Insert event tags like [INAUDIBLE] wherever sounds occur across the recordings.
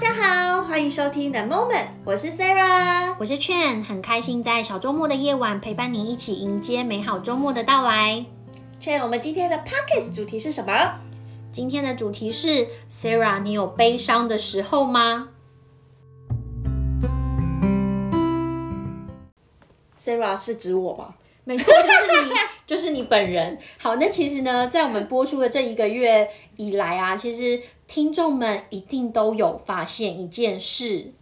大家好，欢迎收听 The Moment，我是 Sarah，我是 Chen，很开心在小周末的夜晚陪伴你一起迎接美好周末的到来。Chen，我们今天的 Podcast 主题是什么？今天的主题是 Sarah，你有悲伤的时候吗？Sarah 是指我吗？没错，就是你，就是你本人。好，那其实呢，在我们播出的这一个月以来啊，其实听众们一定都有发现一件事。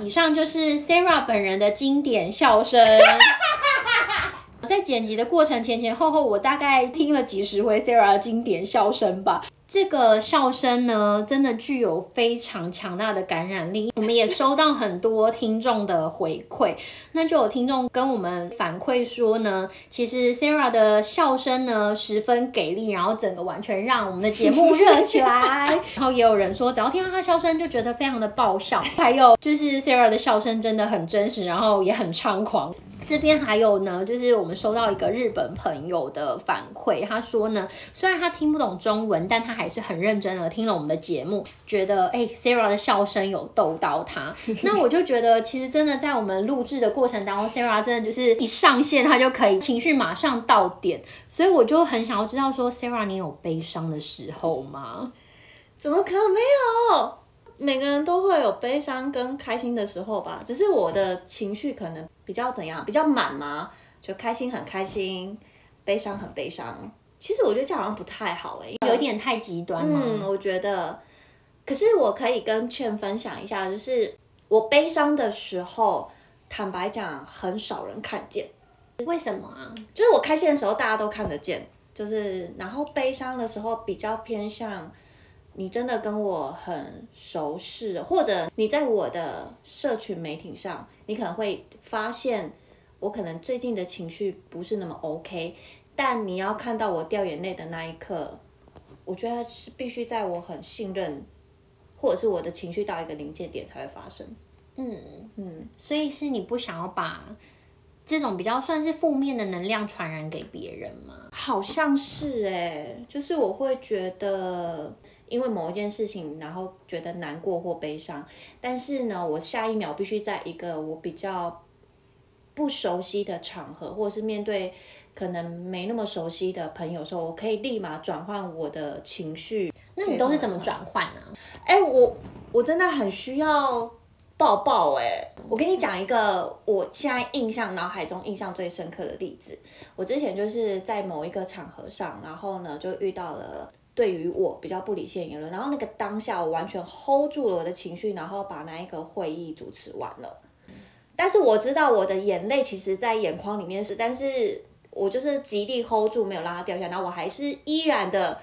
以上就是 Sarah 本人的经典笑声。在剪辑的过程前前后后，我大概听了几十回 Sarah 的经典笑声吧。这个笑声呢，真的具有非常强大的感染力。我们也收到很多听众的回馈，那就有听众跟我们反馈说呢，其实 Sarah 的笑声呢十分给力，然后整个完全让我们的节目热起来。然后也有人说，只要听到他笑声就觉得非常的爆笑。还有就是 Sarah 的笑声真的很真实，然后也很猖狂。这边还有呢，就是我们收到一个日本朋友的反馈，他说呢，虽然他听不懂中文，但他还是很认真的听了我们的节目，觉得哎，Sarah 的笑声有逗到他。[LAUGHS] 那我就觉得，其实真的在我们录制的过程当中，Sarah 真的就是一上线，他就可以情绪马上到点，所以我就很想要知道说，Sarah 你有悲伤的时候吗？怎么可能没有？每个人都会有悲伤跟开心的时候吧，只是我的情绪可能比较怎样，比较满嘛，就开心很开心，悲伤很悲伤。其实我觉得这好像不太好哎、欸，有点太极端嘛。嗯，我觉得。可是我可以跟劝分享一下，就是我悲伤的时候，坦白讲，很少人看见。为什么啊？就是我开心的时候大家都看得见，就是然后悲伤的时候比较偏向。你真的跟我很熟识，或者你在我的社群媒体上，你可能会发现我可能最近的情绪不是那么 OK，但你要看到我掉眼泪的那一刻，我觉得是必须在我很信任，或者是我的情绪到一个临界点才会发生。嗯嗯，所以是你不想要把这种比较算是负面的能量传染给别人吗？好像是欸，就是我会觉得。因为某一件事情，然后觉得难过或悲伤，但是呢，我下一秒必须在一个我比较不熟悉的场合，或者是面对可能没那么熟悉的朋友的时候，我可以立马转换我的情绪。那你都是怎么转换呢？哎，我我真的很需要抱抱哎！我跟你讲一个我现在印象脑海中印象最深刻的例子，我之前就是在某一个场合上，然后呢就遇到了。对于我比较不理性的言论，然后那个当下我完全 hold 住了我的情绪，然后把那一个会议主持完了。但是我知道我的眼泪其实，在眼眶里面是，但是我就是极力 hold 住，没有让它掉下来。然后我还是依然的，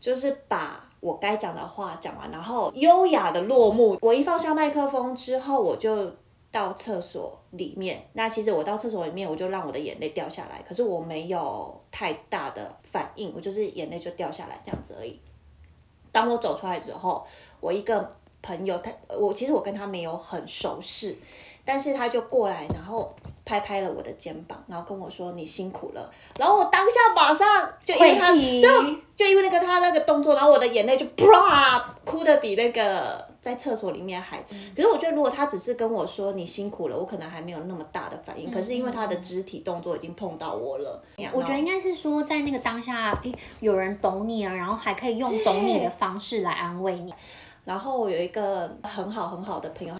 就是把我该讲的话讲完，然后优雅的落幕。我一放下麦克风之后，我就。到厕所里面，那其实我到厕所里面，我就让我的眼泪掉下来，可是我没有太大的反应，我就是眼泪就掉下来这样子而已。当我走出来之后，我一个朋友，他我其实我跟他没有很熟识，但是他就过来，然后拍拍了我的肩膀，然后跟我说你辛苦了，然后我当下马上就因为他，对，就因为那个他那个动作，然后我的眼泪就啪哭的比那个。在厕所里面还，可是我觉得如果他只是跟我说你辛苦了，我可能还没有那么大的反应。可是因为他的肢体动作已经碰到我了，我觉得应该是说在那个当下，诶，有人懂你啊，然后还可以用懂你的方式来安慰你。然后我有一个很好很好的朋友，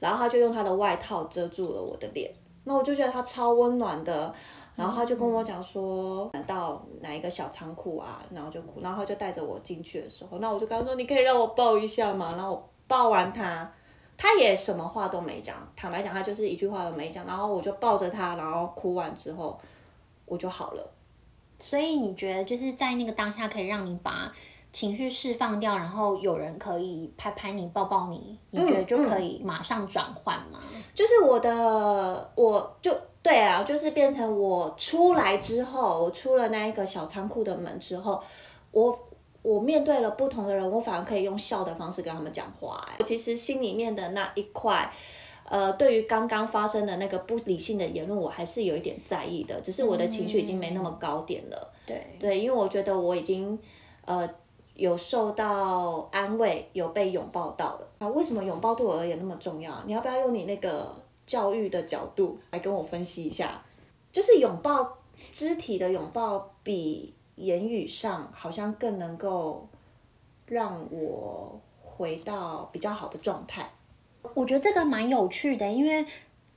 然后他就用他的外套遮住了我的脸，那我就觉得他超温暖的。然后他就跟我讲说，到哪一个小仓库啊，然后就哭，然后他就带着我进去的时候，那我就跟他说，你可以让我抱一下吗？然后我。抱完他，他也什么话都没讲。坦白讲，他就是一句话都没讲。然后我就抱着他，然后哭完之后，我就好了。所以你觉得就是在那个当下，可以让你把情绪释放掉，然后有人可以拍拍你、抱抱你，你觉得就可以马上转换吗？嗯嗯。就是我的，我就对啊，就是变成我出来之后，我出了那一个小仓库的门之后，我。我面对了不同的人，我反而可以用笑的方式跟他们讲话。哎，其实心里面的那一块，呃，对于刚刚发生的那个不理性的言论，我还是有一点在意的。只是我的情绪已经没那么高点了。对、嗯、对，因为我觉得我已经，呃，有受到安慰，有被拥抱到的啊？为什么拥抱对我而言那么重要？你要不要用你那个教育的角度来跟我分析一下？就是拥抱，肢体的拥抱比言语上好像更能够让我回到比较好的状态。我觉得这个蛮有趣的，因为。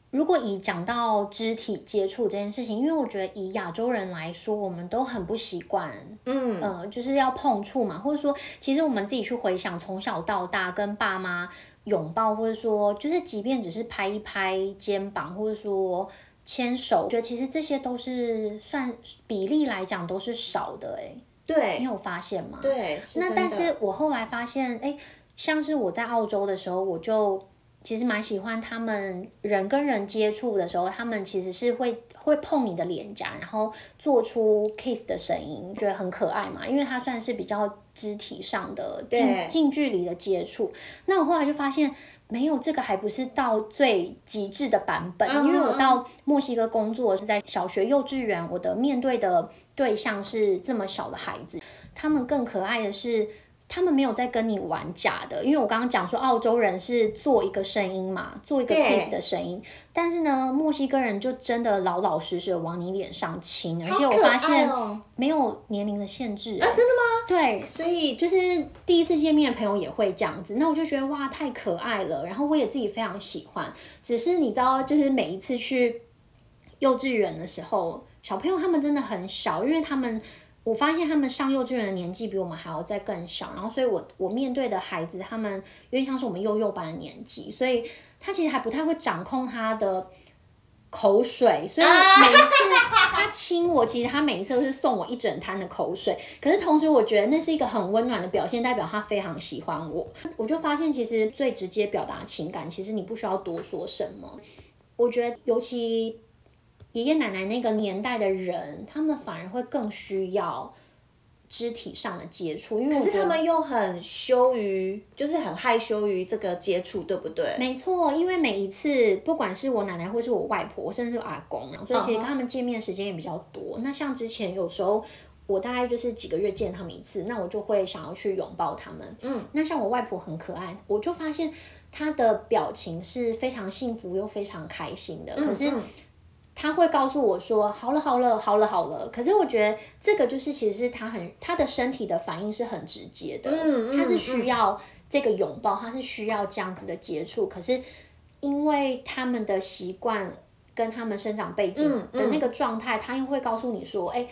如果以讲到肢体接触这件事情，因为我觉得以亚洲人来说，我们都很不习惯，嗯，呃，就是要碰触嘛，或者说，其实我们自己去回想，从小到大跟爸妈拥抱，或者说，就是即便只是拍一拍肩膀，或者说牵手，我觉得其实这些都是算比例来讲都是少的，哎，对，你有发现吗？对，那但是我后来发现，哎，像是我在澳洲的时候，我就。其实蛮喜欢他们人跟人接触的时候，他们其实是会会碰你的脸颊，然后做出 kiss 的声音，觉得很可爱嘛。因为它算是比较肢体上的近近距离的接触。那我后来就发现，没有这个还不是到最极致的版本。因为我到墨西哥工作是在小学、幼稚园，我的面对的对象是这么小的孩子，他们更可爱的是。他们没有在跟你玩假的，因为我刚刚讲说澳洲人是做一个声音嘛，做一个 kiss 的声音，但是呢，墨西哥人就真的老老实实的往你脸上亲，而且我发现没有年龄的限制。啊，真的吗？对，所以就是第一次见面的朋友也会这样子，那我就觉得哇，太可爱了，然后我也自己非常喜欢。只是你知道，就是每一次去幼稚园的时候，小朋友他们真的很小，因为他们。我发现他们上幼稚园的年纪比我们还要再更小，然后所以我我面对的孩子，他们有点像是我们幼幼班的年纪，所以他其实还不太会掌控他的口水，所以每一次 [LAUGHS] 他亲我，其实他每一次都是送我一整滩的口水，可是同时我觉得那是一个很温暖的表现，代表他非常喜欢我。我就发现其实最直接表达情感，其实你不需要多说什么。我觉得尤其。爷爷奶奶那个年代的人，他们反而会更需要肢体上的接触，因为可是他们又很羞于，就是很害羞于这个接触，对不对？没错，因为每一次，不管是我奶奶或是我外婆，甚至我阿公，所以其实跟他们见面时间也比较多。Uh -huh. 那像之前有时候我大概就是几个月见他们一次，那我就会想要去拥抱他们。嗯，那像我外婆很可爱，我就发现她的表情是非常幸福又非常开心的。可是。他会告诉我说：“好了，好了，好了，好了。”可是我觉得这个就是，其实是他很他的身体的反应是很直接的，嗯，他是需要这个拥抱，他是需要这样子的接触。可是因为他们的习惯跟他们生长背景的那个状态，他又会告诉你说：“哎，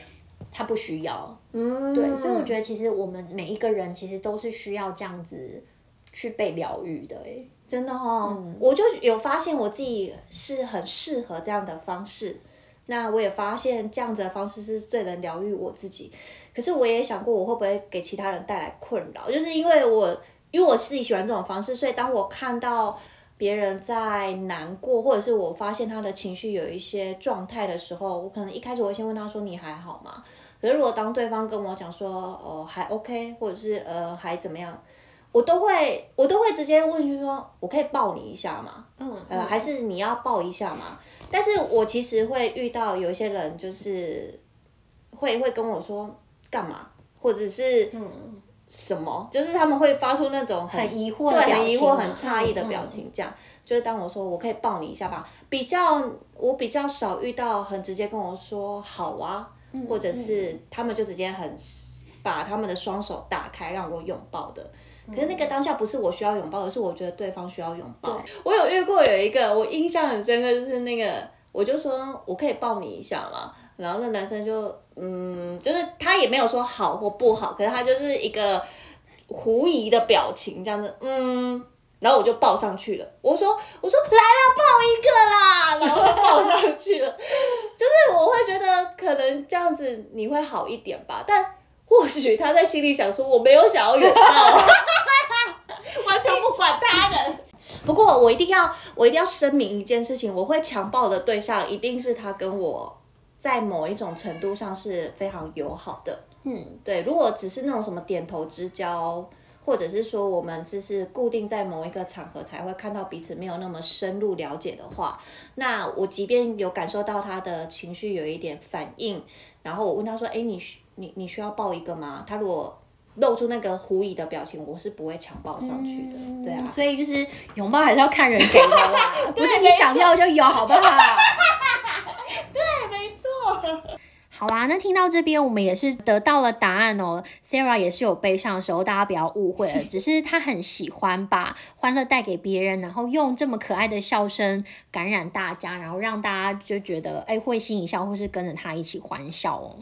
他不需要。”嗯，对。所以我觉得其实我们每一个人其实都是需要这样子去被疗愈的，哎。真的哦、嗯，我就有发现我自己是很适合这样的方式。那我也发现这样子的方式是最能疗愈我自己。可是我也想过，我会不会给其他人带来困扰？就是因为我，因为我自己喜欢这种方式，所以当我看到别人在难过，或者是我发现他的情绪有一些状态的时候，我可能一开始我会先问他说：“你还好吗？”可是如果当对方跟我讲说：“哦，还 OK”，或者是呃，还怎么样？我都会，我都会直接问，就是说我可以抱你一下吗？嗯，呃，还是你要抱一下吗？但是我其实会遇到有一些人，就是会会跟我说干嘛，或者是嗯什么，就是他们会发出那种很，很疑惑、对，很疑惑、很诧异的表情，这样。就是当我说我可以抱你一下吧，比较我比较少遇到很直接跟我说好啊，或者是他们就直接很把他们的双手打开让我拥抱的。可是那个当下不是我需要拥抱，而是我觉得对方需要拥抱。我有遇过有一个我印象很深刻，就是那个我就说我可以抱你一下嘛，然后那男生就嗯，就是他也没有说好或不好，可是他就是一个狐疑的表情这样子，嗯，然后我就抱上去了。我说我说来了，抱一个啦，然后就抱上去了。[LAUGHS] 就是我会觉得可能这样子你会好一点吧，但。或许他在心里想说：“我没有想要拥抱，[LAUGHS] 完全不管他人。”不过我一定要，我一定要声明一件事情：我会强暴的对象一定是他跟我在某一种程度上是非常友好的。嗯，对。如果只是那种什么点头之交，或者是说我们只是固定在某一个场合才会看到彼此，没有那么深入了解的话，那我即便有感受到他的情绪有一点反应，然后我问他说：“哎，你？”你你需要抱一个吗？他如果露出那个狐疑的表情，我是不会强抱上去的。嗯、对啊，所以就是拥抱还是要看人给的啦，[LAUGHS] 不是你想要就有，好不好？对，没错。[LAUGHS] 好啦，那听到这边，我们也是得到了答案哦。Sarah 也是有悲伤的时候，大家不要误会了，只是她很喜欢把欢乐带给别人，然后用这么可爱的笑声感染大家，然后让大家就觉得哎会心一笑，或是跟着她一起欢笑哦。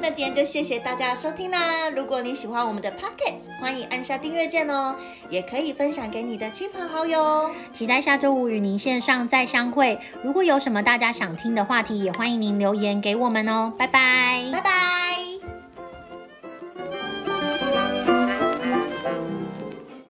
那今天就谢谢大家收听啦！如果你喜欢我们的 Pockets，欢迎按下订阅键哦，也可以分享给你的亲朋好友。期待下周五与您线上再相会。如果有什么大家想听的话题，也欢迎您留言给我们哦。拜拜，拜拜。